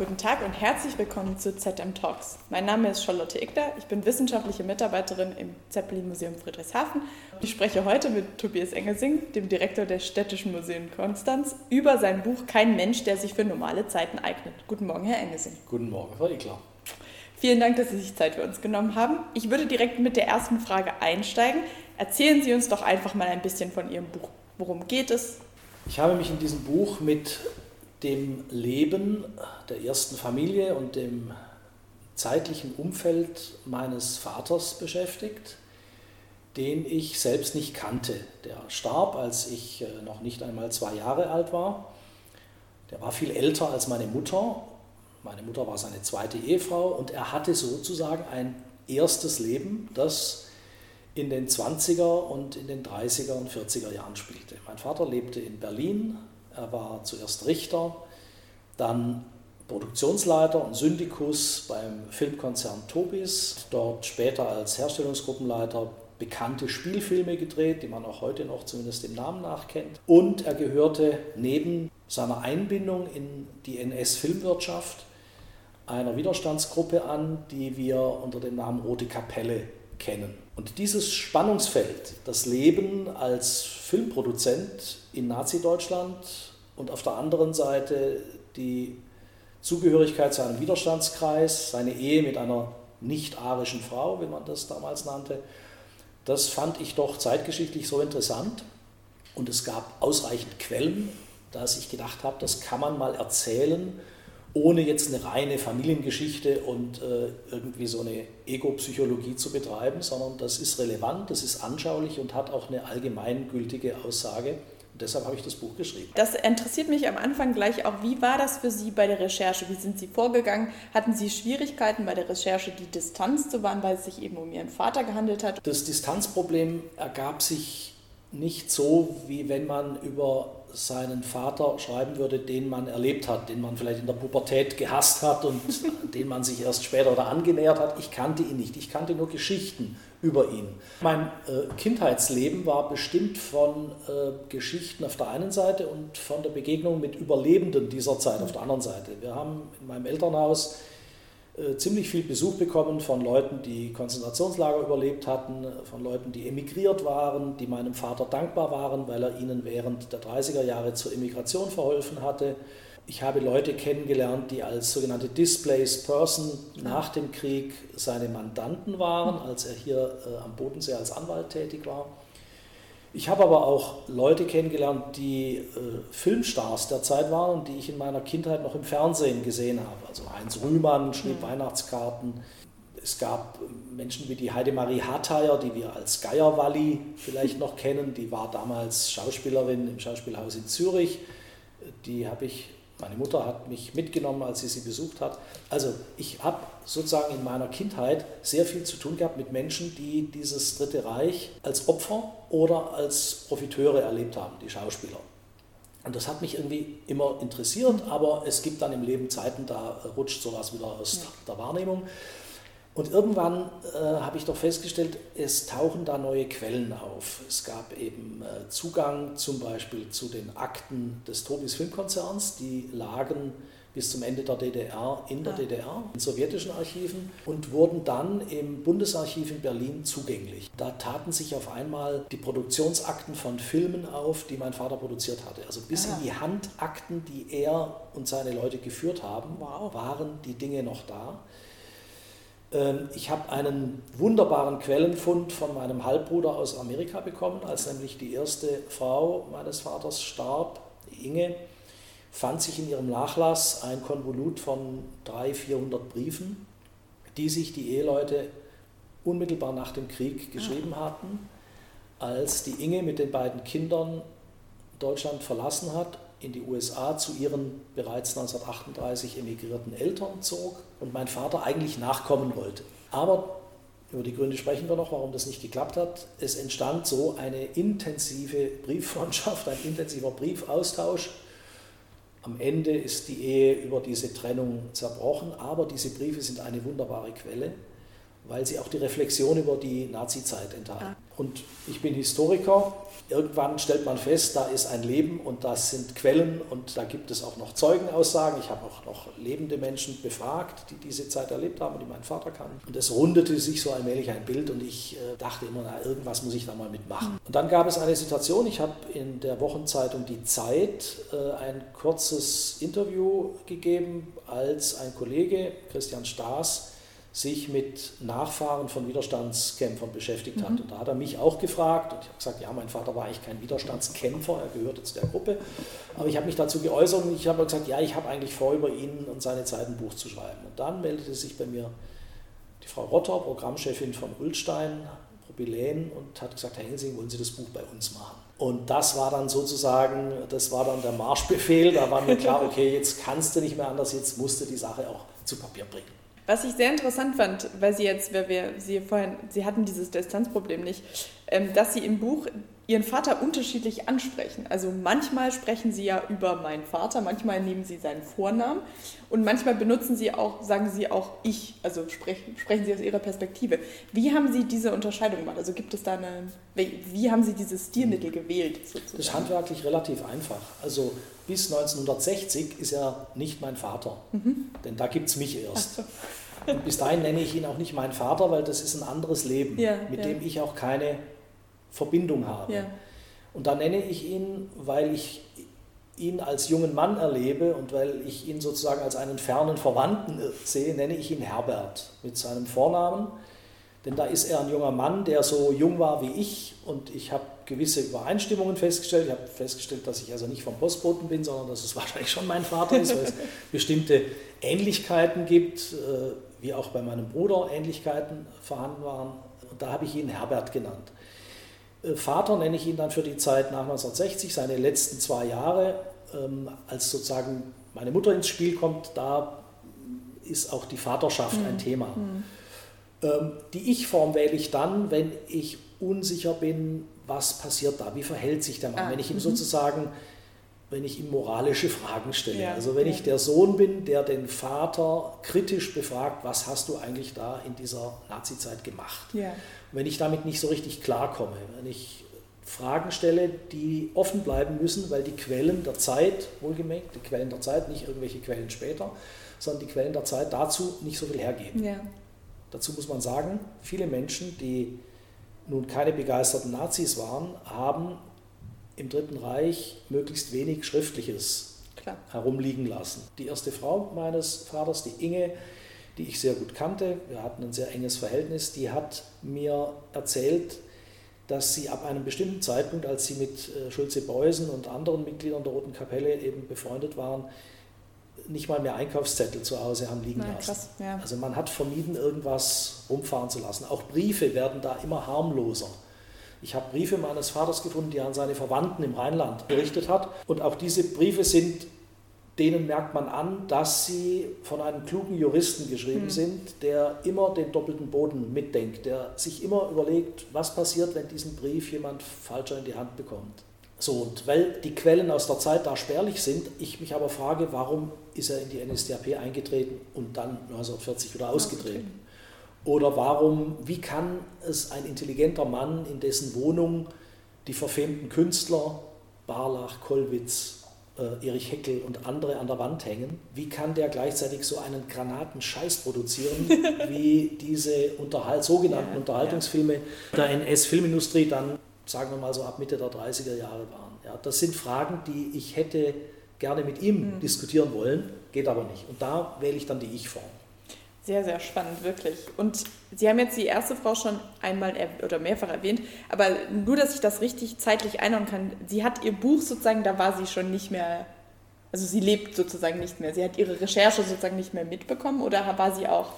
Guten Tag und herzlich willkommen zu ZM Talks. Mein Name ist Charlotte Ickler, ich bin wissenschaftliche Mitarbeiterin im Zeppelin Museum Friedrichshafen. Ich spreche heute mit Tobias Engelsing, dem Direktor der Städtischen Museen Konstanz, über sein Buch Kein Mensch, der sich für normale Zeiten eignet. Guten Morgen, Herr Engelsing. Guten Morgen, Frau Ickler. Vielen Dank, dass Sie sich Zeit für uns genommen haben. Ich würde direkt mit der ersten Frage einsteigen. Erzählen Sie uns doch einfach mal ein bisschen von Ihrem Buch. Worum geht es? Ich habe mich in diesem Buch mit dem Leben der ersten Familie und dem zeitlichen Umfeld meines Vaters beschäftigt, den ich selbst nicht kannte. Der starb, als ich äh, noch nicht einmal zwei Jahre alt war. Der war viel älter als meine Mutter. Meine Mutter war seine zweite Ehefrau und er hatte sozusagen ein erstes Leben, das in den 20er und in den 30er und 40er Jahren spielte. Mein Vater lebte in Berlin, er war zuerst Richter, dann Produktionsleiter und Syndikus beim Filmkonzern Tobis, dort später als Herstellungsgruppenleiter bekannte Spielfilme gedreht, die man auch heute noch zumindest dem Namen nach kennt. Und er gehörte neben seiner Einbindung in die NS-Filmwirtschaft einer Widerstandsgruppe an, die wir unter dem Namen Rote Kapelle kennen. Und dieses Spannungsfeld, das Leben als Filmproduzent in Nazi-Deutschland und auf der anderen Seite die Zugehörigkeit zu einem Widerstandskreis, seine Ehe mit einer nicht-arischen Frau, wie man das damals nannte, das fand ich doch zeitgeschichtlich so interessant. Und es gab ausreichend Quellen, dass ich gedacht habe, das kann man mal erzählen, ohne jetzt eine reine Familiengeschichte und äh, irgendwie so eine Ego-Psychologie zu betreiben, sondern das ist relevant, das ist anschaulich und hat auch eine allgemeingültige Aussage deshalb habe ich das Buch geschrieben. Das interessiert mich am Anfang gleich auch. Wie war das für Sie bei der Recherche? Wie sind Sie vorgegangen? Hatten Sie Schwierigkeiten bei der Recherche, die Distanz zu wahren, weil es sich eben um Ihren Vater gehandelt hat? Das Distanzproblem ergab sich nicht so, wie wenn man über seinen Vater schreiben würde, den man erlebt hat, den man vielleicht in der Pubertät gehasst hat und den man sich erst später oder angenähert hat. Ich kannte ihn nicht. Ich kannte nur Geschichten über ihn. Mein äh, Kindheitsleben war bestimmt von äh, Geschichten auf der einen Seite und von der Begegnung mit Überlebenden dieser Zeit auf der anderen Seite. Wir haben in meinem Elternhaus ziemlich viel Besuch bekommen von Leuten, die Konzentrationslager überlebt hatten, von Leuten, die emigriert waren, die meinem Vater dankbar waren, weil er ihnen während der 30er Jahre zur Emigration verholfen hatte. Ich habe Leute kennengelernt, die als sogenannte Displaced Person nach dem Krieg seine Mandanten waren, als er hier äh, am Bodensee als Anwalt tätig war. Ich habe aber auch Leute kennengelernt, die äh, Filmstars der Zeit waren und die ich in meiner Kindheit noch im Fernsehen gesehen habe. Also Heinz Rühmann schrieb mhm. Weihnachtskarten. Es gab Menschen wie die Heidemarie Harteier, die wir als Geierwalli vielleicht noch kennen. Die war damals Schauspielerin im Schauspielhaus in Zürich. Die habe ich meine Mutter hat mich mitgenommen, als sie sie besucht hat. Also ich habe sozusagen in meiner Kindheit sehr viel zu tun gehabt mit Menschen, die dieses Dritte Reich als Opfer oder als Profiteure erlebt haben, die Schauspieler. Und das hat mich irgendwie immer interessiert, aber es gibt dann im Leben Zeiten, da rutscht sowas wieder aus der Wahrnehmung. Und irgendwann äh, habe ich doch festgestellt, es tauchen da neue Quellen auf. Es gab eben äh, Zugang zum Beispiel zu den Akten des Tobis Filmkonzerns, die lagen bis zum Ende der DDR in der ah. DDR, in sowjetischen Archiven und wurden dann im Bundesarchiv in Berlin zugänglich. Da taten sich auf einmal die Produktionsakten von Filmen auf, die mein Vater produziert hatte. Also bis ah. in die Handakten, die er und seine Leute geführt haben, wow. waren die Dinge noch da. Ähm, ich habe einen wunderbaren Quellenfund von meinem Halbbruder aus Amerika bekommen, als nämlich die erste Frau meines Vaters starb, Inge, fand sich in ihrem Nachlass ein Konvolut von 300, 400 Briefen, die sich die Eheleute unmittelbar nach dem Krieg geschrieben ah. hatten, als die Inge mit den beiden Kindern Deutschland verlassen hat in die USA zu ihren bereits 1938 emigrierten Eltern zog und mein Vater eigentlich nachkommen wollte. Aber über die Gründe sprechen wir noch, warum das nicht geklappt hat. Es entstand so eine intensive Brieffreundschaft, ein intensiver Briefaustausch. Am Ende ist die Ehe über diese Trennung zerbrochen, aber diese Briefe sind eine wunderbare Quelle, weil sie auch die Reflexion über die Nazizeit enthalten. Und ich bin Historiker irgendwann stellt man fest, da ist ein Leben und das sind Quellen und da gibt es auch noch Zeugenaussagen. Ich habe auch noch lebende Menschen befragt, die diese Zeit erlebt haben, die mein Vater kann. Und es rundete sich so allmählich ein Bild und ich äh, dachte immer, na, irgendwas muss ich da mal mitmachen. Und dann gab es eine Situation, ich habe in der Wochenzeitung Die Zeit äh, ein kurzes Interview gegeben, als ein Kollege, Christian Staas, sich mit Nachfahren von Widerstandskämpfern beschäftigt mhm. hat. Und da hat er mich auch gefragt und ich habe gesagt, ja, mein Vater war eigentlich kein Widerstandskämpfer, er gehörte zu der Gruppe, aber ich habe mich dazu geäußert und ich habe gesagt, ja, ich habe eigentlich vor, über ihn und seine Zeit ein Buch zu schreiben. Und dann meldete sich bei mir die Frau Rotter, Programmchefin von Ulstein, Propylen und hat gesagt, Herr Hensing, wollen Sie das Buch bei uns machen? Und das war dann sozusagen, das war dann der Marschbefehl, da war mir klar, okay, jetzt kannst du nicht mehr anders, jetzt musst du die Sache auch zu Papier bringen. Was ich sehr interessant fand, weil Sie jetzt, weil wir Sie vorhin, Sie hatten dieses Distanzproblem nicht, ähm, dass Sie im Buch Ihren Vater unterschiedlich ansprechen. Also manchmal sprechen Sie ja über meinen Vater, manchmal nehmen Sie seinen Vornamen und manchmal benutzen Sie auch, sagen Sie auch ich, also sprechen, sprechen Sie aus Ihrer Perspektive. Wie haben Sie diese Unterscheidung gemacht? Also gibt es da eine, wie haben Sie dieses Stilmittel gewählt? Sozusagen? Das ist handwerklich relativ einfach. Also bis 1960 ist er nicht mein Vater, mhm. denn da gibt es mich erst. So. Und bis dahin nenne ich ihn auch nicht mein Vater, weil das ist ein anderes Leben, ja, mit ja. dem ich auch keine Verbindung habe. Ja. Und da nenne ich ihn, weil ich ihn als jungen Mann erlebe und weil ich ihn sozusagen als einen fernen Verwandten sehe, nenne ich ihn Herbert mit seinem Vornamen. Denn da ist er ein junger Mann, der so jung war wie ich und ich habe gewisse Übereinstimmungen festgestellt. Ich habe festgestellt, dass ich also nicht vom Postboten bin, sondern dass es wahrscheinlich schon mein Vater ist, weil es bestimmte Ähnlichkeiten gibt, äh, wie auch bei meinem Bruder Ähnlichkeiten vorhanden waren. Und da habe ich ihn Herbert genannt. Äh, Vater nenne ich ihn dann für die Zeit nach 1960, seine letzten zwei Jahre, ähm, als sozusagen meine Mutter ins Spiel kommt, da ist auch die Vaterschaft mhm. ein Thema. Mhm. Ähm, die Ich-Form wähle ich dann, wenn ich unsicher bin, was passiert da, wie verhält sich der Mann, ah. wenn ich ihm mhm. sozusagen wenn ich ihm moralische Fragen stelle. Ja, also wenn ja. ich der Sohn bin, der den Vater kritisch befragt, was hast du eigentlich da in dieser Nazizeit gemacht? Ja. wenn ich damit nicht so richtig klarkomme, wenn ich Fragen stelle, die offen bleiben müssen, weil die Quellen der Zeit, wohlgemerkt, die Quellen der Zeit, nicht irgendwelche Quellen später, sondern die Quellen der Zeit dazu nicht so viel hergeben. Dazu muss man sagen, viele Menschen, die nun keine begeisterten Nazis waren, haben im Dritten Reich möglichst wenig Schriftliches Klar. herumliegen lassen. Die erste Frau meines Vaters, die Inge, die ich sehr gut kannte, wir hatten ein sehr enges Verhältnis, die hat mir erzählt, dass sie ab einem bestimmten Zeitpunkt, als sie mit äh, Schulze-Beusen und anderen Mitgliedern der Roten Kapelle eben befreundet waren, nicht mal mehr Einkaufszettel zu Hause haben liegen Na, lassen. Krass, ja. Also man hat vermieden, irgendwas rumfahren zu lassen. Auch Briefe werden da immer harmloser. Ich habe Briefe meines Vaters gefunden, die er an seine Verwandten im Rheinland berichtet hat. Und auch diese Briefe sind, denen merkt man an, dass sie von einem klugen Juristen geschrieben mhm. sind, der immer den doppelten Boden mitdenkt, der sich immer überlegt, was passiert, wenn diesen Brief jemand falscher in die Hand bekommt. So, und weil die Quellen aus der Zeit da spärlich sind, ich mich aber frage, warum ist er in die NSDAP eingetreten und dann 1940 wieder ausgetreten? Oder warum, wie kann es ein intelligenter Mann, in dessen Wohnung die verfemten Künstler Barlach, Kollwitz, äh, Erich Heckel und andere an der Wand hängen, wie kann der gleichzeitig so einen Granatenscheiß produzieren, wie diese Unterhalt, sogenannten ja, Unterhaltungsfilme ja. der NS-Filmindustrie dann, sagen wir mal so ab Mitte der 30er Jahre waren. Ja, das sind Fragen, die ich hätte gerne mit ihm mhm. diskutieren wollen, geht aber nicht. Und da wähle ich dann die Ich-Form. Sehr, sehr spannend, wirklich. Und Sie haben jetzt die erste Frau schon einmal oder mehrfach erwähnt, aber nur, dass ich das richtig zeitlich einordnen kann, sie hat ihr Buch sozusagen, da war sie schon nicht mehr, also sie lebt sozusagen nicht mehr. Sie hat ihre Recherche sozusagen nicht mehr mitbekommen oder war sie auch?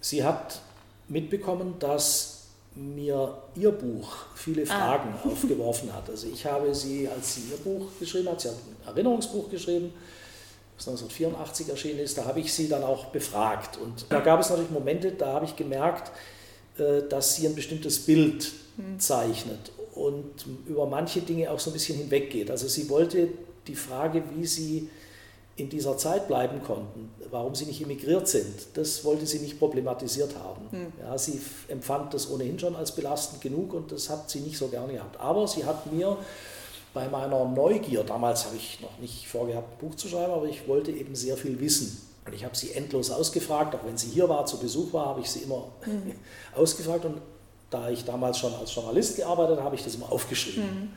Sie hat mitbekommen, dass mir ihr Buch viele ah. Fragen ah. aufgeworfen hat. Also ich habe sie, als sie ihr Buch geschrieben hat, sie hat ein Erinnerungsbuch geschrieben, das 1984 erschienen ist, da habe ich sie dann auch befragt. Und da gab es natürlich Momente, da habe ich gemerkt, äh, dass sie ein bestimmtes Bild hm. zeichnet und über manche Dinge auch so ein bisschen hinweggeht. Also sie wollte die Frage, wie sie in dieser Zeit bleiben konnten, warum sie nicht emigriert sind, das wollte sie nicht problematisiert haben. Hm. Ja, sie empfand das ohnehin schon als belastend genug und das hat sie nicht so gerne gehabt. Aber sie hat mir bei meiner Neugier, damals habe ich noch nicht vorgehabt, ein Buch zu schreiben, aber ich wollte eben sehr viel wissen. Und ich habe sie endlos ausgefragt, auch wenn sie hier war, zu Besuch war, habe ich sie immer mhm. ausgefragt. Und da ich damals schon als Journalist gearbeitet habe, habe ich das immer aufgeschrieben. Mhm.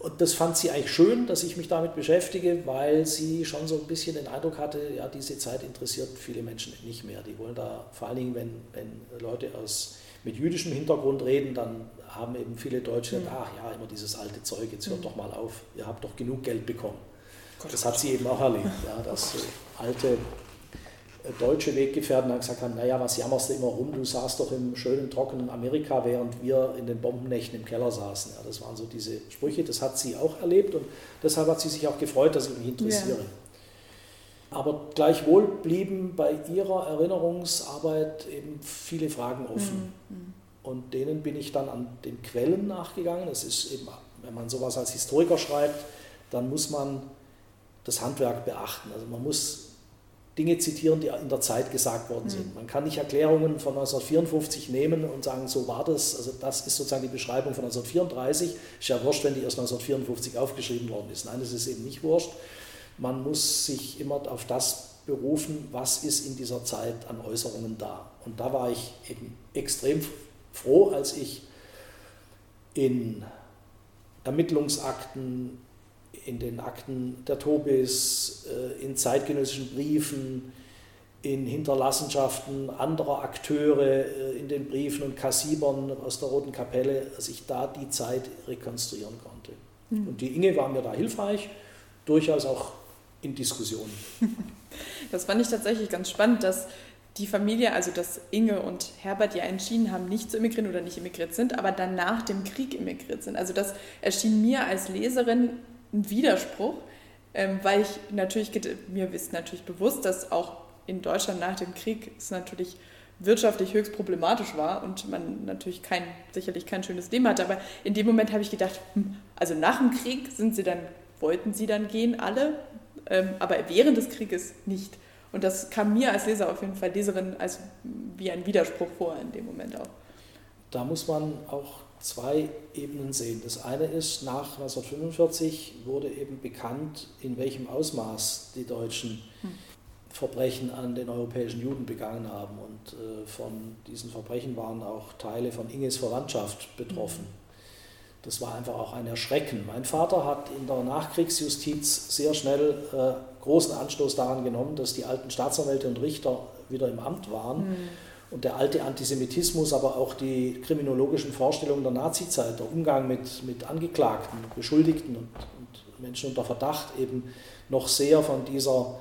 Und das fand sie eigentlich schön, dass ich mich damit beschäftige, weil sie schon so ein bisschen den Eindruck hatte, ja, diese Zeit interessiert viele Menschen nicht mehr. Die wollen da, vor allen Dingen, wenn, wenn Leute aus, mit jüdischem Hintergrund reden, dann haben eben viele Deutsche, mhm. ach ja, immer dieses alte Zeug, jetzt hört mhm. doch mal auf, ihr habt doch genug Geld bekommen. Gott, das hat sie eben auch erlebt, ja, dass so alte deutsche Weggefährten dann gesagt haben, naja, was jammerst du immer rum, du saßt doch im schönen, trockenen Amerika, während wir in den Bombennächten im Keller saßen. Ja, das waren so diese Sprüche, das hat sie auch erlebt und deshalb hat sie sich auch gefreut, dass ich mich interessiere. Ja. Aber gleichwohl blieben bei ihrer Erinnerungsarbeit eben viele Fragen offen. Mhm. mhm. Und denen bin ich dann an den Quellen nachgegangen. Es ist eben, wenn man sowas als Historiker schreibt, dann muss man das Handwerk beachten. Also man muss Dinge zitieren, die in der Zeit gesagt worden sind. Mhm. Man kann nicht Erklärungen von 1954 nehmen und sagen, so war das. Also das ist sozusagen die Beschreibung von 1934. Ist ja wurscht, wenn die erst 1954 aufgeschrieben worden ist. Nein, das ist eben nicht wurscht. Man muss sich immer auf das berufen, was ist in dieser Zeit an Äußerungen da. Und da war ich eben extrem froh, als ich in Ermittlungsakten, in den Akten der Tobis, äh, in zeitgenössischen Briefen, in Hinterlassenschaften anderer Akteure, äh, in den Briefen und Kassibern aus der Roten Kapelle, dass ich da die Zeit rekonstruieren konnte. Mhm. Und die Inge war mir da hilfreich, durchaus auch in Diskussionen. Das fand ich tatsächlich ganz spannend, dass die Familie, also dass Inge und Herbert ja entschieden haben, nicht zu emigrieren oder nicht emigriert sind, aber dann nach dem Krieg emigriert sind. Also das erschien mir als Leserin ein Widerspruch, ähm, weil ich natürlich, mir ist natürlich bewusst, dass auch in Deutschland nach dem Krieg es natürlich wirtschaftlich höchst problematisch war und man natürlich kein, sicherlich kein schönes Leben hatte. Aber in dem Moment habe ich gedacht, hm, also nach dem Krieg sind sie dann, wollten sie dann gehen, alle, ähm, aber während des Krieges nicht. Und das kam mir als Leser auf jeden Fall, Leserin, als wie ein Widerspruch vor in dem Moment auch. Da muss man auch zwei Ebenen sehen. Das eine ist, nach 1945 wurde eben bekannt, in welchem Ausmaß die Deutschen hm. Verbrechen an den europäischen Juden begangen haben. Und äh, von diesen Verbrechen waren auch Teile von Inges Verwandtschaft betroffen. Hm. Das war einfach auch ein Erschrecken. Mein Vater hat in der Nachkriegsjustiz sehr schnell äh, großen Anstoß daran genommen, dass die alten Staatsanwälte und Richter wieder im Amt waren. Mhm und der alte Antisemitismus, aber auch die kriminologischen Vorstellungen der Nazizeit, der Umgang mit, mit Angeklagten, Beschuldigten und, und Menschen unter Verdacht eben noch sehr von dieser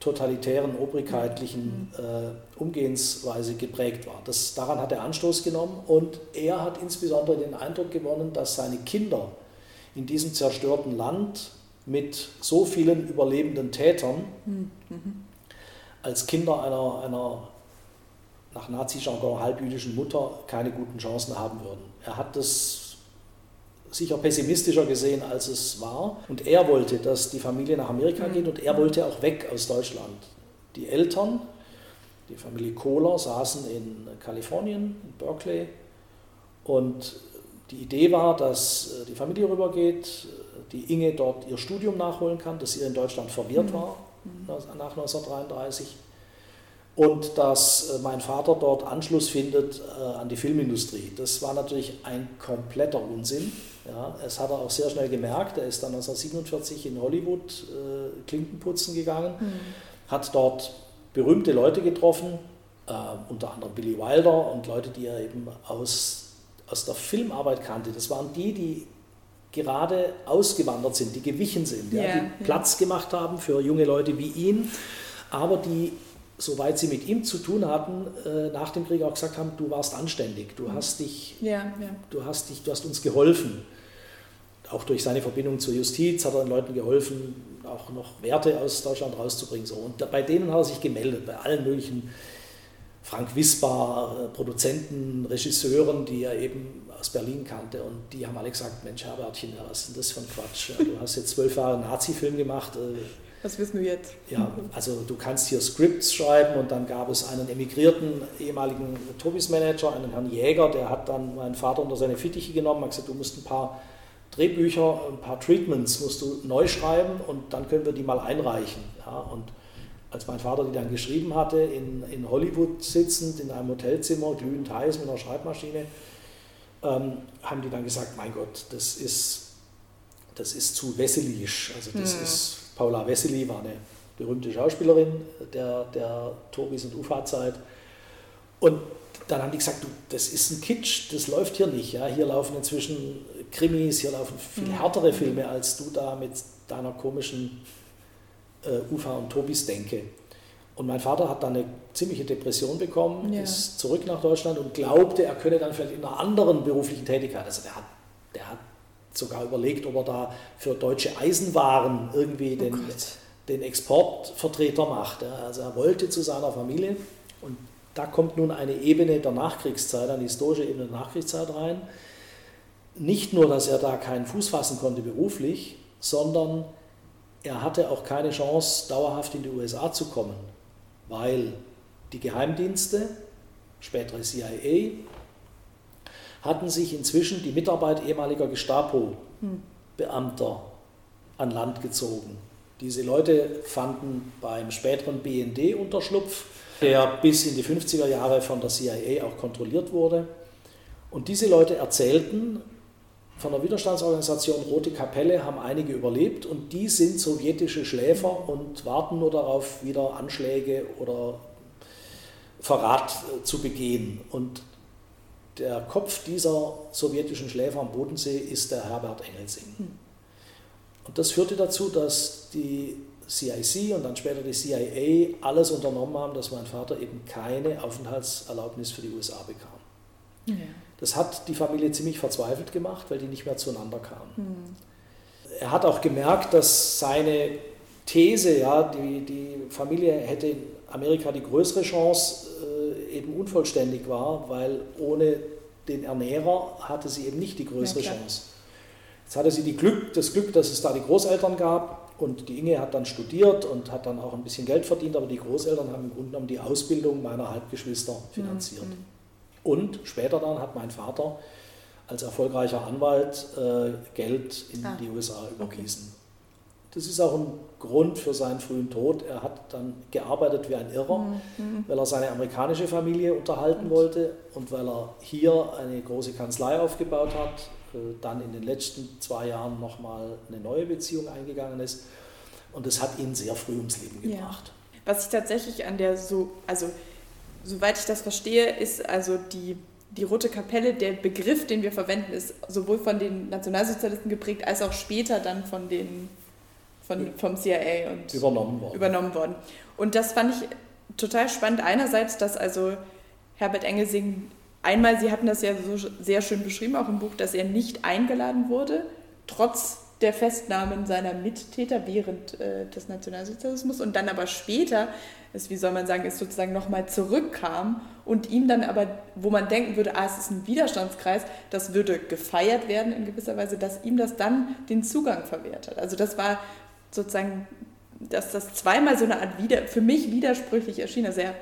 totalitären, obrigkeitlichen äh, Umgehensweise geprägt war. Das, daran hat er Anstoß genommen und er hat insbesondere den Eindruck gewonnen, dass seine Kinder in diesem zerstörten Land mit so vielen überlebenden Tätern mhm. als Kinder einer, einer nach Nazi-Jargon halbjüdischen Mutter keine guten Chancen haben würden. Er hat das sicher pessimistischer gesehen, als es war. Und er wollte, dass die Familie nach Amerika geht und er wollte auch weg aus Deutschland. Die Eltern, die Familie Kohler, saßen in Kalifornien, in Berkeley. Und die Idee war, dass äh, die Familie rübergeht, die Inge dort ihr Studium nachholen kann, das ihr in Deutschland verwehrt mhm. war nach 1933 und dass äh, mein Vater dort Anschluss findet äh, an die Filmindustrie. Das war natürlich ein kompletter Unsinn. Ja, es hat er auch sehr schnell gemerkt. Er ist dann 1947 in Hollywood äh, Klinkenputzen gegangen, mhm. hat dort berühmte Leute getroffen, äh, unter anderem Billy Wilder und Leute, die er eben aus, aus der Filmarbeit kannte. Das waren die, die gerade ausgewandert sind, die gewichen sind, yeah, ja, die. Platz gemacht haben für junge Leute wie ihn, aber die soweit sie mit ihm zu tun hatten, äh, nach dem Krieg auch gesagt haben, du warst anständig, du mhm. hast dich, ja, ja. du hast dich, du hast uns geholfen. Auch durch seine Verbindung zur Justiz hat er den Leuten geholfen, auch noch Werte aus Deutschland rauszubringen. So. Und bei denen hat er sich gemeldet, bei allen möglichen Frank Wisbar, äh, Produzenten, Regisseuren, die er eben aus Berlin kannte. Und die haben alle gesagt, Mensch, Herbertchen, was ist denn das für ein Quatsch? Du hast jetzt zwölf Jahre Nazi-Film gemacht, äh, Was wissen wir jetzt? Ja, also du kannst hier Scripts schreiben und dann gab es einen emigrierten ehemaligen Tobis-Manager, einen Herrn Jäger, der hat dann meinen Vater unter seine Fittiche genommen, hat gesagt, du musst ein paar Drehbücher, ein paar Treatments musst du neu schreiben und dann können wir die mal einreichen. Ja, und als mein Vater die dann geschrieben hatte, in, in Hollywood sitzend, in einem Hotelzimmer, glühend heiß mit einer Schreibmaschine, ähm, haben die dann gesagt, mein Gott, das ist, das ist zu wesselisch. Also das mhm. ist, Paula Wessely war eine berühmte Schauspielerin der, der Tobis und Ufa-Zeit. Und dann haben die gesagt, du, das ist ein Kitsch, das läuft hier nicht. Ja? Hier laufen inzwischen Krimis, hier laufen viel mhm. härtere Filme, als du da mit deiner komischen äh, Ufa und Tobis denke. Und mein Vater hat dann eine ziemliche Depression bekommen, ja. ist zurück nach Deutschland und glaubte, er könne dann vielleicht in einer anderen beruflichen Tätigkeit, also der hat, der hat sogar überlegt, ob er da für deutsche Eisenwaren irgendwie oh den, den Exportvertreter macht. Also er wollte zu seiner Familie und da kommt nun eine Ebene der Nachkriegszeit, eine historische Ebene der Nachkriegszeit rein. Nicht nur, dass er da keinen Fuß fassen konnte beruflich, sondern er hatte auch keine Chance, dauerhaft in die USA zu kommen, weil die Geheimdienste, spätere CIA, hatten sich inzwischen die Mitarbeit ehemaliger Gestapo-Beamter an Land gezogen. Diese Leute fanden beim späteren BND Unterschlupf, der bis in die 50er Jahre von der CIA auch kontrolliert wurde. Und diese Leute erzählten, von der Widerstandsorganisation Rote Kapelle haben einige überlebt und die sind sowjetische Schläfer und warten nur darauf, wieder Anschläge oder Verrat äh, zu begehen. Und der Kopf dieser sowjetischen Schläfer am Bodensee ist der Herbert Engelsing. Hm. Und das führte dazu, dass die CIC und dann später die CIA alles unternommen haben, dass mein Vater eben keine Aufenthaltserlaubnis für die USA bekam. Ja. Das hat die Familie ziemlich verzweifelt gemacht, weil die nicht mehr zueinander kamen. Mhm. Er hat auch gemerkt, dass seine These, ja, die, die Familie hätte in Amerika die größere Chance, äh, eben unvollständig war, weil ohne den Ernährer hatte sie eben nicht die größere ja, Chance. Jetzt hatte sie Glück, das Glück, dass es da die Großeltern gab und die Inge hat dann studiert und hat dann auch ein bisschen Geld verdient, aber die Großeltern haben im Grunde genommen die Ausbildung meiner Halbgeschwister finanziert. Mhm. Und später dann hat mein Vater als erfolgreicher Anwalt äh, Geld in ah, die USA überwiesen. Okay. Das ist auch ein Grund für seinen frühen Tod. Er hat dann gearbeitet wie ein Irrer, mhm. weil er seine amerikanische Familie unterhalten mhm. wollte und weil er hier eine große Kanzlei aufgebaut hat, äh, dann in den letzten zwei Jahren nochmal eine neue Beziehung eingegangen ist. Und das hat ihn sehr früh ums Leben gebracht. Ja. Was ich tatsächlich an der so, also soweit ich das verstehe, ist also die, die Rote Kapelle, der Begriff, den wir verwenden, ist sowohl von den Nationalsozialisten geprägt, als auch später dann von den, von, vom CIA und übernommen worden. übernommen worden. Und das fand ich total spannend. Einerseits, dass also Herbert Engelsing einmal, Sie hatten das ja so sehr schön beschrieben, auch im Buch, dass er nicht eingeladen wurde, trotz der Festnahmen seiner Mittäter während äh, des Nationalsozialismus und dann aber später, ist, wie soll man sagen, ist sozusagen nochmal zurückkam und ihm dann aber, wo man denken würde, ah, es ist ein Widerstandskreis, das würde gefeiert werden in gewisser Weise, dass ihm das dann den Zugang verwehrt hat. Also das war sozusagen, dass das zweimal so eine Art wieder, für mich widersprüchlich erschien. Also er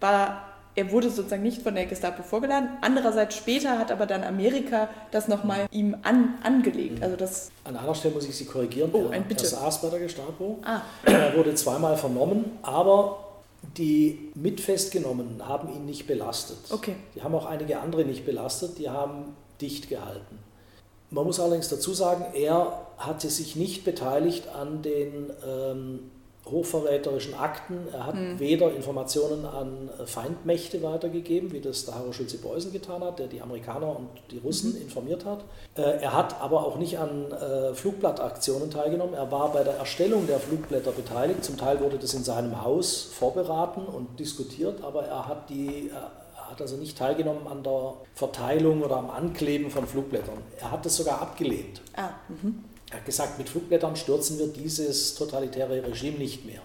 war er wurde sozusagen nicht von der Gestapo vorgeladen. Andererseits später hat aber dann Amerika das nochmal ihm an, angelegt. Also das An einer Stelle muss ich Sie korrigieren. Oh, ein Bitte. Er saß bei der Gestapo. Ah. Er wurde zweimal vernommen, aber die Mitfestgenommenen haben ihn nicht belastet. Okay. Die haben auch einige andere nicht belastet, die haben dicht gehalten. Man muss allerdings dazu sagen, er hatte sich nicht beteiligt an den ähm, hochverräterischen Akten. Er hat mhm. weder Informationen an Feindmächte weitergegeben, wie das der Harro Schulze-Beusen getan hat, der die Amerikaner und die Russen mhm. informiert hat. Äh, er hat aber auch nicht an äh, Flugblattaktionen teilgenommen. Er war bei der Erstellung der Flugblätter beteiligt. Zum Teil wurde das in seinem Haus vorberaten und diskutiert, aber er hat die hat also nicht teilgenommen an der Verteilung oder am Ankleben von Flugblättern. Er hat das sogar abgelehnt. Ah, mhm. Er hat gesagt, mit Flugblättern stürzen wir dieses totalitäre Regime nicht mehr.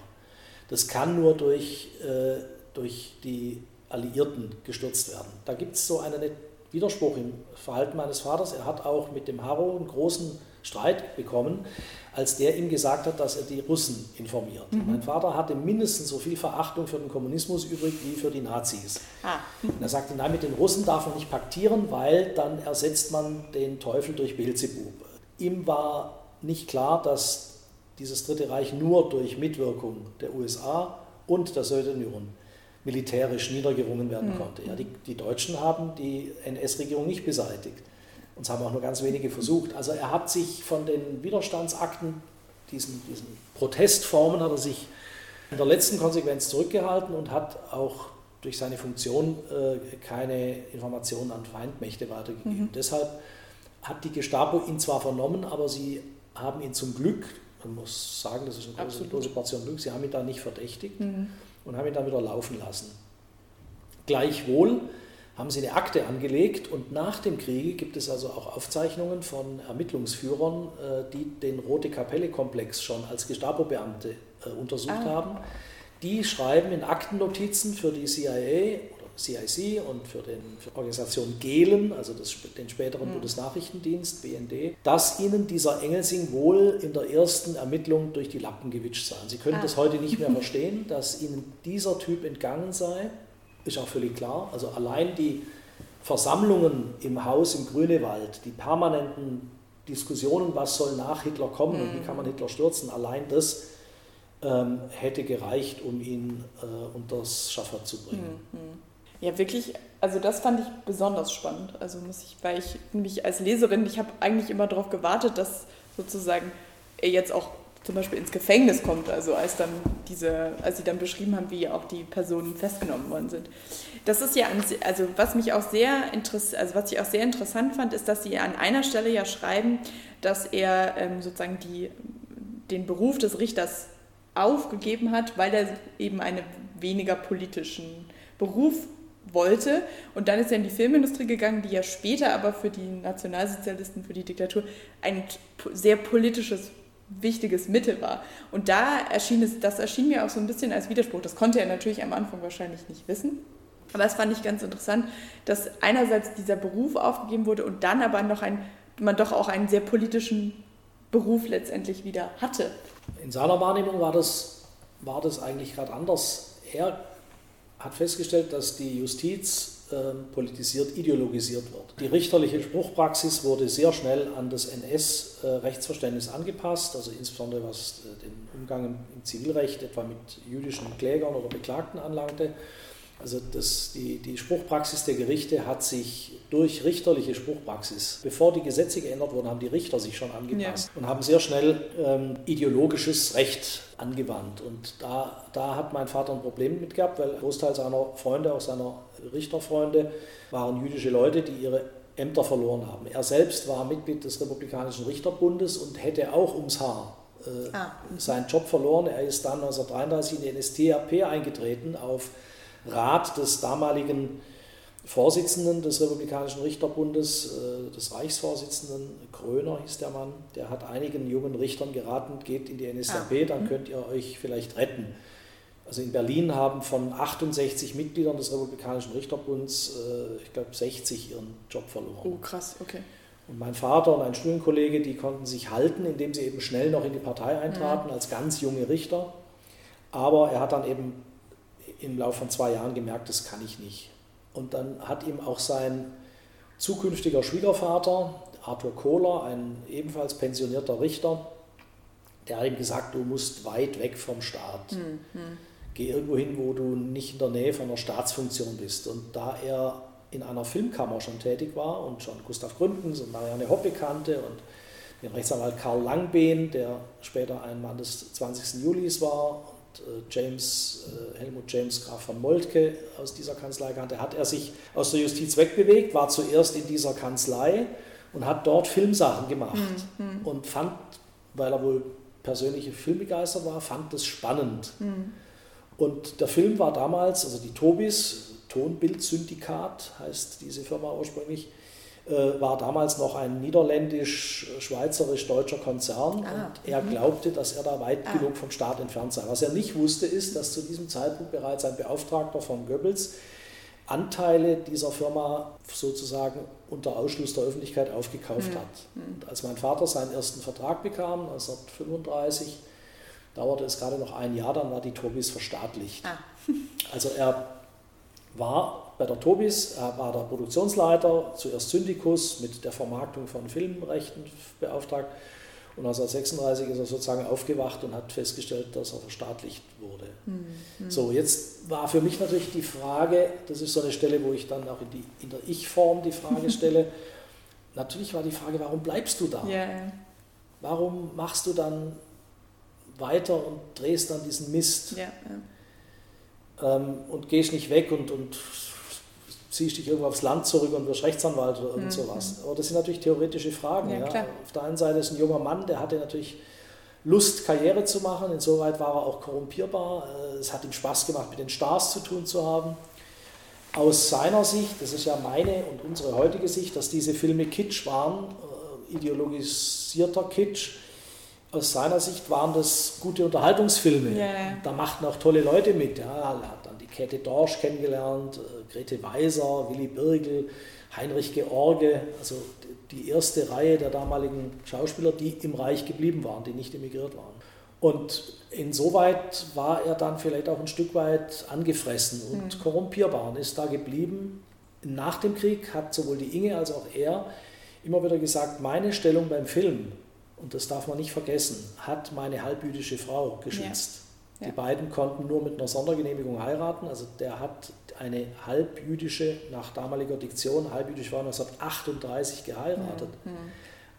Das kann nur durch, äh, durch die Alliierten gestürzt werden. Da gibt es so einen Widerspruch im Verhalten meines Vaters. Er hat auch mit dem Harro einen großen Streit bekommen, als der ihm gesagt hat, dass er die Russen informiert. Mhm. Mein Vater hatte mindestens so viel Verachtung für den Kommunismus übrig wie für die Nazis. Ah. Und er sagte, nein, mit den Russen darf man nicht paktieren, weil dann ersetzt man den Teufel durch Beelzebub. Ihm war nicht klar, dass dieses Dritte Reich nur durch Mitwirkung der USA und der Sowjetunion militärisch niedergerungen werden mhm. konnte. Ja, die, die Deutschen haben die NS-Regierung nicht beseitigt. Und es haben auch nur ganz wenige versucht. Also er hat sich von den Widerstandsakten, diesen, diesen Protestformen, hat er sich in der letzten Konsequenz zurückgehalten und hat auch durch seine Funktion äh, keine Informationen an Feindmächte weitergegeben. Mhm. Deshalb hat die Gestapo ihn zwar vernommen, aber sie haben ihn zum Glück, man muss sagen, das ist eine große, große Portion Glück, sie haben ihn da nicht verdächtigt mhm. und haben ihn dann wieder laufen lassen. Gleichwohl haben sie eine Akte angelegt und nach dem Kriege gibt es also auch Aufzeichnungen von Ermittlungsführern, äh, die den Rote Kapelle-Komplex schon als Gestapo-Beamte äh, untersucht ah. haben. Die schreiben in Aktennotizen für die CIA CIC und für, den, für die Organisation Gehlen, also das, den späteren mhm. Bundesnachrichtendienst, BND, dass ihnen dieser Engelsing wohl in der ersten Ermittlung durch die Lappen gewitscht sei. Sie können ah. das heute nicht mehr verstehen, dass ihnen dieser Typ entgangen sei ist auch völlig klar. Also allein die Versammlungen im Haus im Grünewald, die permanenten Diskussionen, was soll nach Hitler kommen mhm. und wie mhm. kann man Hitler stürzen, allein das ähm, hätte gereicht, um ihn äh, unter das Schaffer zu bringen. Mhm. Ja, wirklich, also das fand ich besonders spannend. Also muss ich, weil ich mich als Leserin, ich habe eigentlich immer darauf gewartet, dass sozusagen er jetzt auch zum Beispiel ins Gefängnis kommt, also als dann diese, als sie dann beschrieben haben, wie auch die Personen festgenommen worden sind. Das ist ja, also was mich auch sehr interess also was ich auch sehr interessant fand, ist, dass sie an einer Stelle ja schreiben, dass er ähm, sozusagen die, den Beruf des Richters aufgegeben hat, weil er eben einen weniger politischen Beruf wollte. Und dann ist er in die Filmindustrie gegangen, die ja später aber für die Nationalsozialisten, für die Diktatur ein sehr politisches wichtiges Mittel war. Und da erschien es, das erschien mir auch so ein bisschen als Widerspruch. Das konnte er natürlich am Anfang wahrscheinlich nicht wissen. Aber das fand ich ganz interessant, dass einerseits dieser Beruf aufgegeben wurde und dann aber noch ein, man doch auch einen sehr politischen Beruf letztendlich wieder hatte. In seiner Wahrnehmung war das, war das eigentlich gerade anders. Er hat festgestellt, dass die Justiz ähm, politisiert, ideologisiert wird. Die richterliche Spruchpraxis wurde sehr schnell an das NS-Rechtsverständnis angepasst, also insbesondere was äh, den Umgang im Zivilrecht etwa mit jüdischen Klägern oder Beklagten anlangte. Also das, die, die Spruchpraxis der Gerichte hat sich durch richterliche Spruchpraxis, bevor die Gesetze geändert wurden, haben die Richter sich schon angepasst ja. und haben sehr schnell ähm, ideologisches Recht angewandt. Und da, da hat mein Vater ein Problem mit gehabt, weil ein Großteil seiner Freunde, auch seiner Richterfreunde, waren jüdische Leute, die ihre Ämter verloren haben. Er selbst war Mitglied des Republikanischen Richterbundes und hätte auch ums Haar äh, ah. seinen Job verloren. Er ist dann 1933 in die NSDAP eingetreten auf Rat des damaligen Vorsitzenden des Republikanischen Richterbundes, äh, des Reichsvorsitzenden, Kröner hieß der Mann, der hat einigen jungen Richtern geraten, geht in die NSDAP, ah. dann könnt ihr euch vielleicht retten. Also in Berlin haben von 68 Mitgliedern des Republikanischen Richterbunds, äh, ich glaube, 60 ihren Job verloren. Oh, krass, okay. Und mein Vater und ein Studienkollege, die konnten sich halten, indem sie eben schnell noch in die Partei eintraten, mhm. als ganz junge Richter. Aber er hat dann eben im Laufe von zwei Jahren gemerkt, das kann ich nicht. Und dann hat ihm auch sein zukünftiger Schwiegervater, Arthur Kohler, ein ebenfalls pensionierter Richter, der hat ihm gesagt, du musst weit weg vom Staat. Mhm. Geh irgendwo hin, wo du nicht in der Nähe von einer Staatsfunktion bist. Und da er in einer Filmkammer schon tätig war und schon Gustav Gründgens und Marianne Hoppe kannte und den Rechtsanwalt Karl Langbehn, der später ein Mann des 20. Julis war James, äh, Helmut James Graf von Moltke aus dieser Kanzlei kannte, hat er sich aus der Justiz wegbewegt, war zuerst in dieser Kanzlei und hat dort Filmsachen gemacht mhm. und fand, weil er wohl persönliche Filmbegeistert war, fand das spannend. Mhm. Und der Film war damals, also die Tobis, Tonbildsyndikat heißt diese Firma ursprünglich, äh, war damals noch ein niederländisch-schweizerisch-deutscher Konzern ah, und er mhm. glaubte, dass er da weit ah. genug vom Staat entfernt sei. Was er nicht wusste, ist, dass zu diesem Zeitpunkt bereits ein Beauftragter von Goebbels Anteile dieser Firma sozusagen unter Ausschluss der Öffentlichkeit aufgekauft mhm. hat. Und als mein Vater seinen ersten Vertrag bekam, 1935, dauerte es gerade noch ein Jahr, dann war die Tobis verstaatlicht. Ah. Also er war bei der Tobis, war der Produktionsleiter, zuerst Syndikus mit der Vermarktung von Filmrechten beauftragt und 1936 ist er sozusagen aufgewacht und hat festgestellt, dass er verstaatlicht wurde. Mhm. So, jetzt war für mich natürlich die Frage, das ist so eine Stelle, wo ich dann auch in, die, in der Ich-Form die Frage stelle, natürlich war die Frage, warum bleibst du da? Yeah. Warum machst du dann weiter und drehst dann diesen Mist? Yeah, yeah. Ähm, und gehst nicht weg und, und ziehst dich irgendwo aufs Land zurück und wirst Rechtsanwalt oder irgend mhm. sowas. Aber das sind natürlich theoretische Fragen. Ja, ja. Auf der einen Seite ist ein junger Mann, der hatte natürlich Lust, Karriere zu machen. Insoweit war er auch korrumpierbar. Äh, es hat ihm Spaß gemacht, mit den Stars zu tun zu haben. Aus seiner Sicht, das ist ja meine und unsere heutige Sicht, dass diese Filme Kitsch waren, äh, ideologisierter Kitsch, aus seiner Sicht waren das gute Unterhaltungsfilme. Yeah. Da machten auch tolle Leute mit. Ja, er hat dann die Käthe Dorsch kennengelernt, äh, Grete Weiser, Willy Birgel, Heinrich George, also die erste Reihe der damaligen Schauspieler, die im Reich geblieben waren, die nicht emigriert waren. Und insoweit war er dann vielleicht auch ein Stück weit angefressen und mhm. korrumpierbar und ist da geblieben. Nach dem Krieg hat sowohl die Inge als auch er immer wieder gesagt, meine Stellung beim Film und das darf man nicht vergessen, hat meine halbjüdische Frau geschützt. Ja. Die beiden konnten nur mit einer Sondergenehmigung heiraten. Also der hat eine halbjüdische, nach damaliger Diktion, halbjüdisch war 1938 geheiratet, mhm.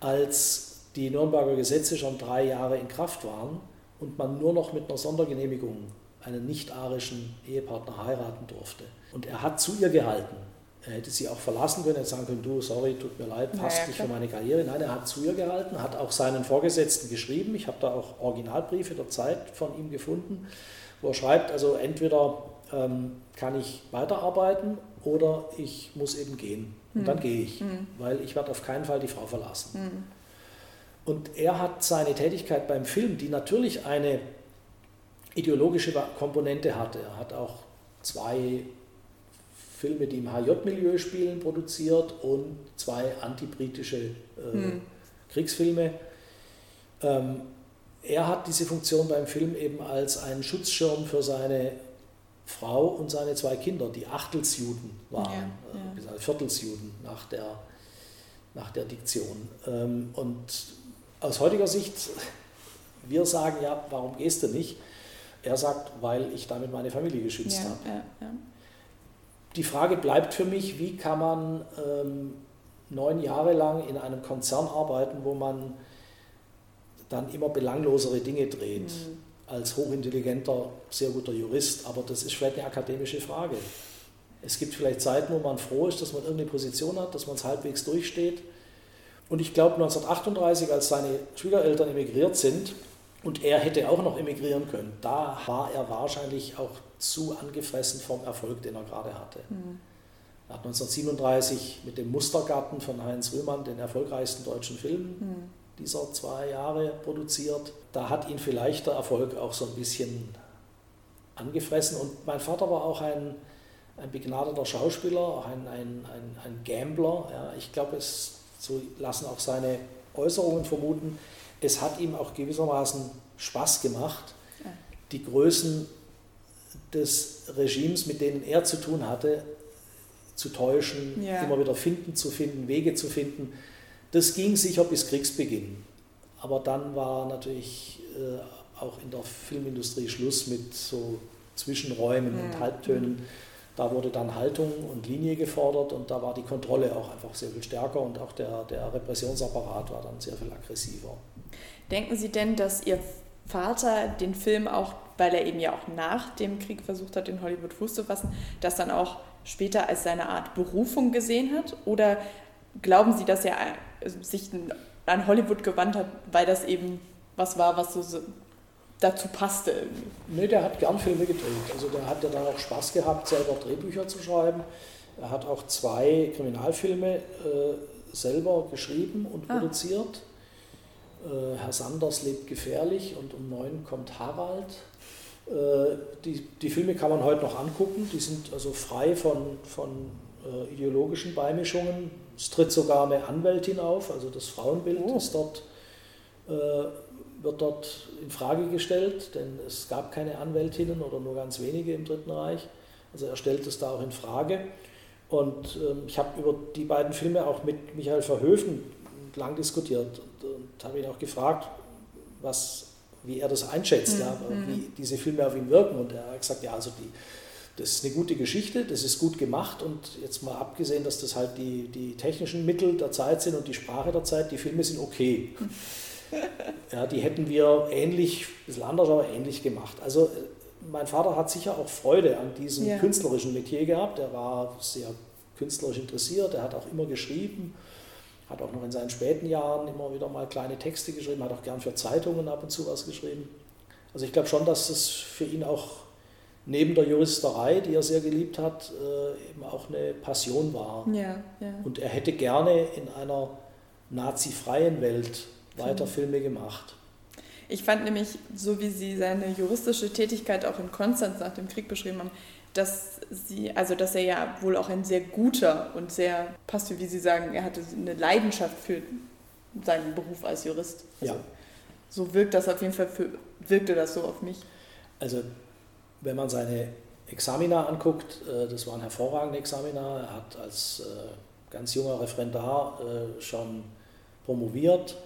als die Nürnberger Gesetze schon drei Jahre in Kraft waren und man nur noch mit einer Sondergenehmigung einen nicht-arischen Ehepartner heiraten durfte. Und er hat zu ihr gehalten. Er hätte sie auch verlassen können, hätte sagen können, du, sorry, tut mir leid, passt naja, nicht für meine Karriere. Nein, er hat zu ihr gehalten, hat auch seinen Vorgesetzten geschrieben. Ich habe da auch Originalbriefe der Zeit von ihm gefunden, wo er schreibt, also entweder ähm, kann ich weiterarbeiten oder ich muss eben gehen. Und mhm. dann gehe ich, mhm. weil ich werde auf keinen Fall die Frau verlassen. Mhm. Und er hat seine Tätigkeit beim Film, die natürlich eine ideologische Komponente hatte. Er hat auch zwei Filme, die im HJ-Milieu spielen, produziert und zwei antibritische äh, hm. Kriegsfilme. Ähm, er hat diese Funktion beim Film eben als einen Schutzschirm für seine Frau und seine zwei Kinder, die Achtelsjuden waren, ja, ja. Äh, Viertelsjuden nach der, nach der Diktion. Ähm, und aus heutiger Sicht, wir sagen ja, warum gehst du nicht? Er sagt, weil ich damit meine Familie geschützt ja, habe. Die Frage bleibt für mich, wie kann man ähm, neun Jahre lang in einem Konzern arbeiten, wo man dann immer belanglosere Dinge dreht, mhm. als hochintelligenter, sehr guter Jurist. Aber das ist vielleicht eine akademische Frage. Es gibt vielleicht Zeiten, wo man froh ist, dass man irgendeine Position hat, dass man es halbwegs durchsteht. Und ich glaube, 1938, als seine Schwiegereltern emigriert sind, und er hätte auch noch emigrieren können, da war er wahrscheinlich auch zu angefressen vom Erfolg, den er gerade hatte. Mhm. Er hat 1937 mit dem Mustergarten von Heinz Rühmann den erfolgreichsten deutschen Film mhm. dieser zwei Jahre produziert. Da hat ihn vielleicht der Erfolg auch so ein bisschen angefressen. Und mein Vater war auch ein, ein begnadeter Schauspieler, auch ein, ein, ein, ein Gambler. Ja, ich glaube, es so lassen auch seine Äußerungen vermuten. Es hat ihm auch gewissermaßen Spaß gemacht, die Größen des Regimes, mit denen er zu tun hatte, zu täuschen, ja. immer wieder finden zu finden, Wege zu finden. Das ging sicher bis Kriegsbeginn. Aber dann war natürlich äh, auch in der Filmindustrie Schluss mit so Zwischenräumen ja. und Halbtönen. Da wurde dann Haltung und Linie gefordert und da war die Kontrolle auch einfach sehr viel stärker und auch der, der Repressionsapparat war dann sehr viel aggressiver. Denken Sie denn, dass Ihr Vater den Film auch, weil er eben ja auch nach dem Krieg versucht hat, in Hollywood Fuß zu fassen, das dann auch später als seine Art Berufung gesehen hat? Oder glauben Sie, dass er sich an Hollywood gewandt hat, weil das eben was war, was so dazu passte? Irgendwie? Nee, der hat gern Filme gedreht. Also der hat ja dann auch Spaß gehabt, selber Drehbücher zu schreiben. Er hat auch zwei Kriminalfilme äh, selber geschrieben und ah. produziert. Äh, Herr Sanders lebt gefährlich und um neun kommt Harald. Äh, die, die Filme kann man heute noch angucken, die sind also frei von, von äh, ideologischen Beimischungen. Es tritt sogar eine Anwältin auf, also das Frauenbild oh. ist dort, äh, wird dort in Frage gestellt, denn es gab keine Anwältinnen oder nur ganz wenige im Dritten Reich. Also er stellt es da auch in Frage. Und ähm, ich habe über die beiden Filme auch mit Michael Verhöfen lang diskutiert und, und habe ihn auch gefragt, was, wie er das einschätzt, mhm. ja, wie diese Filme auf ihn wirken. Und er hat gesagt, ja, also die, das ist eine gute Geschichte, das ist gut gemacht und jetzt mal abgesehen, dass das halt die, die technischen Mittel der Zeit sind und die Sprache der Zeit, die Filme sind okay. Ja, die hätten wir ähnlich, ein bisschen anders, aber ähnlich gemacht. Also mein Vater hat sicher auch Freude an diesem ja. künstlerischen Metier gehabt. Er war sehr künstlerisch interessiert, er hat auch immer geschrieben, hat auch noch in seinen späten Jahren immer wieder mal kleine Texte geschrieben, hat auch gern für Zeitungen ab und zu was geschrieben. Also ich glaube schon, dass es für ihn auch neben der Juristerei, die er sehr geliebt hat, äh, eben auch eine Passion war. Ja, ja. Und er hätte gerne in einer nazifreien Welt weiter Filme gemacht. Ich fand nämlich, so wie Sie seine juristische Tätigkeit auch in Konstanz nach dem Krieg beschrieben haben, dass sie, also dass er ja wohl auch ein sehr guter und sehr, passt wie Sie sagen, er hatte eine Leidenschaft für seinen Beruf als Jurist. Also ja. So wirkt das auf jeden Fall, für, wirkte das so auf mich. Also wenn man seine Examina anguckt, äh, das waren hervorragende Examina. Er hat als äh, ganz junger Referendar äh, schon promoviert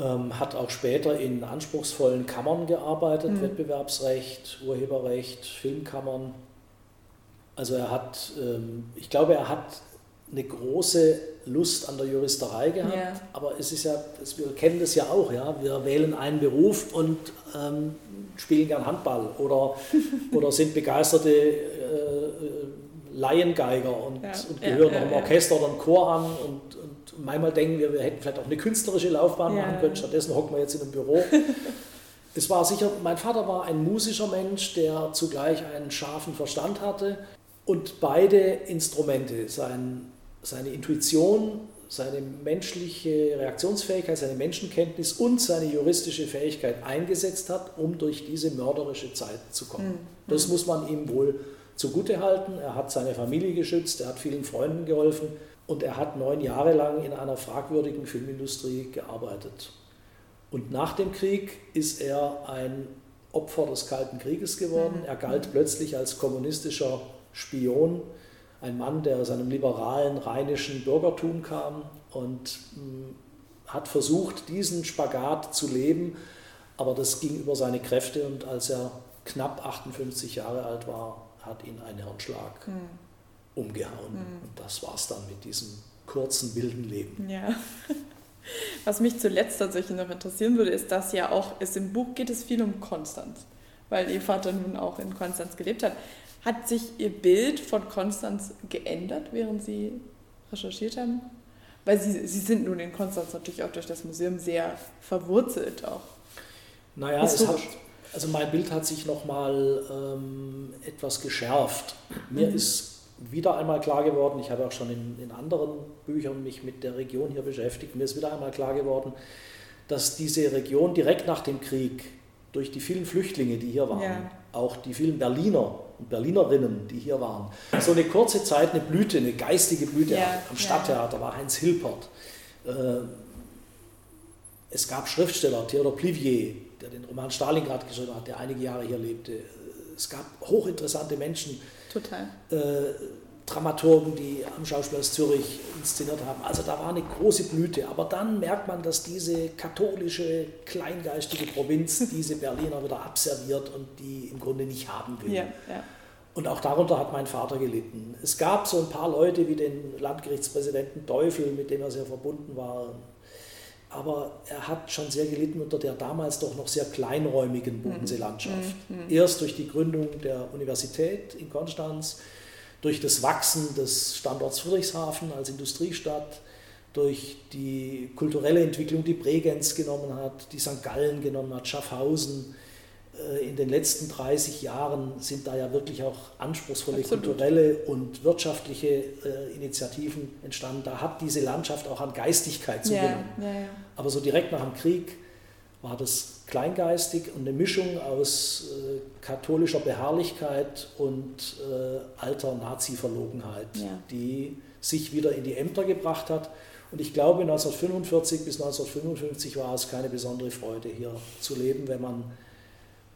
ähm, hat auch später in anspruchsvollen Kammern gearbeitet, mhm. Wettbewerbsrecht, Urheberrecht, Filmkammern. Also er hat, ähm, ich glaube, er hat eine große Lust an der Juristerei gehabt, ja. aber es ist ja, wir kennen das ja auch, ja, wir wählen einen Beruf und ähm, spielen gern Handball oder, oder sind begeisterte äh, äh Laiengeiger und, ja. und gehören ja, noch einem Orchester oder einem Chor an und, manchmal denken wir, wir hätten vielleicht auch eine künstlerische Laufbahn machen können, stattdessen hocken wir jetzt in einem Büro. es war sicher, mein Vater war ein musischer Mensch, der zugleich einen scharfen Verstand hatte und beide Instrumente, sein, seine Intuition, seine menschliche Reaktionsfähigkeit, seine Menschenkenntnis und seine juristische Fähigkeit eingesetzt hat, um durch diese mörderische Zeit zu kommen. Mhm. Das muss man ihm wohl zugute halten. Er hat seine Familie geschützt, er hat vielen Freunden geholfen und er hat neun Jahre lang in einer fragwürdigen Filmindustrie gearbeitet. Und nach dem Krieg ist er ein Opfer des Kalten Krieges geworden. Mhm. Er galt plötzlich als kommunistischer Spion, ein Mann, der aus einem liberalen rheinischen Bürgertum kam und hm, hat versucht, diesen Spagat zu leben, aber das ging über seine Kräfte und als er knapp 58 Jahre alt war, hat ihn ein Hirnschlag mhm umgehauen. Mhm. Und das war es dann mit diesem kurzen, wilden Leben. Ja. Was mich zuletzt tatsächlich noch interessieren würde, ist, dass ja auch, ist im Buch geht es viel um Konstanz, weil ihr Vater nun auch in Konstanz gelebt hat. Hat sich Ihr Bild von Konstanz geändert, während Sie recherchiert haben? Weil Sie, Sie sind nun in Konstanz natürlich auch durch das Museum sehr verwurzelt auch. Naja, es hat, also mein Bild hat sich nochmal ähm, etwas geschärft. Mir mhm. ist wieder einmal klar geworden, ich habe auch schon in, in anderen Büchern mich mit der Region hier beschäftigt, mir ist wieder einmal klar geworden, dass diese Region direkt nach dem Krieg durch die vielen Flüchtlinge, die hier waren, ja. auch die vielen Berliner und Berlinerinnen, die hier waren, so eine kurze Zeit eine Blüte, eine geistige Blüte ja. am Stadttheater ja. war Heinz Hilpert. Äh, es gab Schriftsteller, Theodor Plivier, der den Roman Stalingrad geschrieben hat, der einige Jahre hier lebte. Es gab hochinteressante Menschen, Total. Äh, Dramaturgen, die am Schauspielhaus Zürich inszeniert haben. Also da war eine große Blüte. Aber dann merkt man, dass diese katholische, kleingeistige Provinz diese Berliner wieder abserviert und die im Grunde nicht haben will. Ja, ja. Und auch darunter hat mein Vater gelitten. Es gab so ein paar Leute wie den Landgerichtspräsidenten Teufel, mit dem er sehr verbunden war. Aber er hat schon sehr gelitten unter der damals doch noch sehr kleinräumigen mhm. Bodenseelandschaft. Mhm. Mhm. Erst durch die Gründung der Universität in Konstanz, durch das Wachsen des Standorts Friedrichshafen als Industriestadt, durch die kulturelle Entwicklung, die Bregenz genommen hat, die St. Gallen genommen hat, Schaffhausen. Äh, in den letzten 30 Jahren sind da ja wirklich auch anspruchsvolle Absolut. kulturelle und wirtschaftliche äh, Initiativen entstanden. Da hat diese Landschaft auch an Geistigkeit zugenommen. Ja, ja, ja. Aber so direkt nach dem Krieg war das kleingeistig und eine Mischung aus äh, katholischer Beharrlichkeit und äh, alter Nazi-Verlogenheit, ja. die sich wieder in die Ämter gebracht hat. Und ich glaube, 1945 bis 1955 war es keine besondere Freude, hier zu leben, wenn man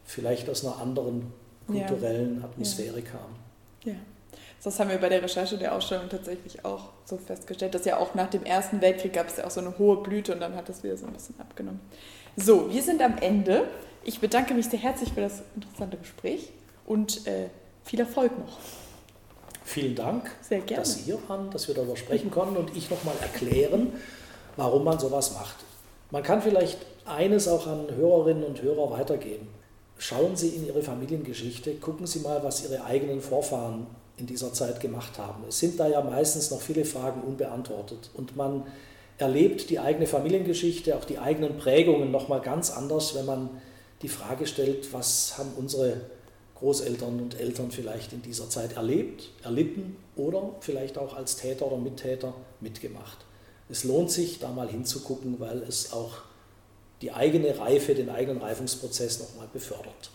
vielleicht aus einer anderen kulturellen ja. Atmosphäre ja. kam. Das haben wir bei der Recherche der Ausstellung tatsächlich auch so festgestellt, dass ja auch nach dem Ersten Weltkrieg gab es ja auch so eine hohe Blüte und dann hat es wieder so ein bisschen abgenommen. So, wir sind am Ende. Ich bedanke mich sehr herzlich für das interessante Gespräch und äh, viel Erfolg noch. Vielen Dank, dass Sie hier waren, dass wir darüber sprechen konnten und ich nochmal erklären, warum man sowas macht. Man kann vielleicht eines auch an Hörerinnen und Hörer weitergeben. Schauen Sie in Ihre Familiengeschichte, gucken Sie mal, was Ihre eigenen Vorfahren in dieser Zeit gemacht haben. Es sind da ja meistens noch viele Fragen unbeantwortet und man erlebt die eigene Familiengeschichte, auch die eigenen Prägungen nochmal ganz anders, wenn man die Frage stellt, was haben unsere Großeltern und Eltern vielleicht in dieser Zeit erlebt, erlitten oder vielleicht auch als Täter oder Mittäter mitgemacht. Es lohnt sich, da mal hinzugucken, weil es auch die eigene Reife, den eigenen Reifungsprozess nochmal befördert.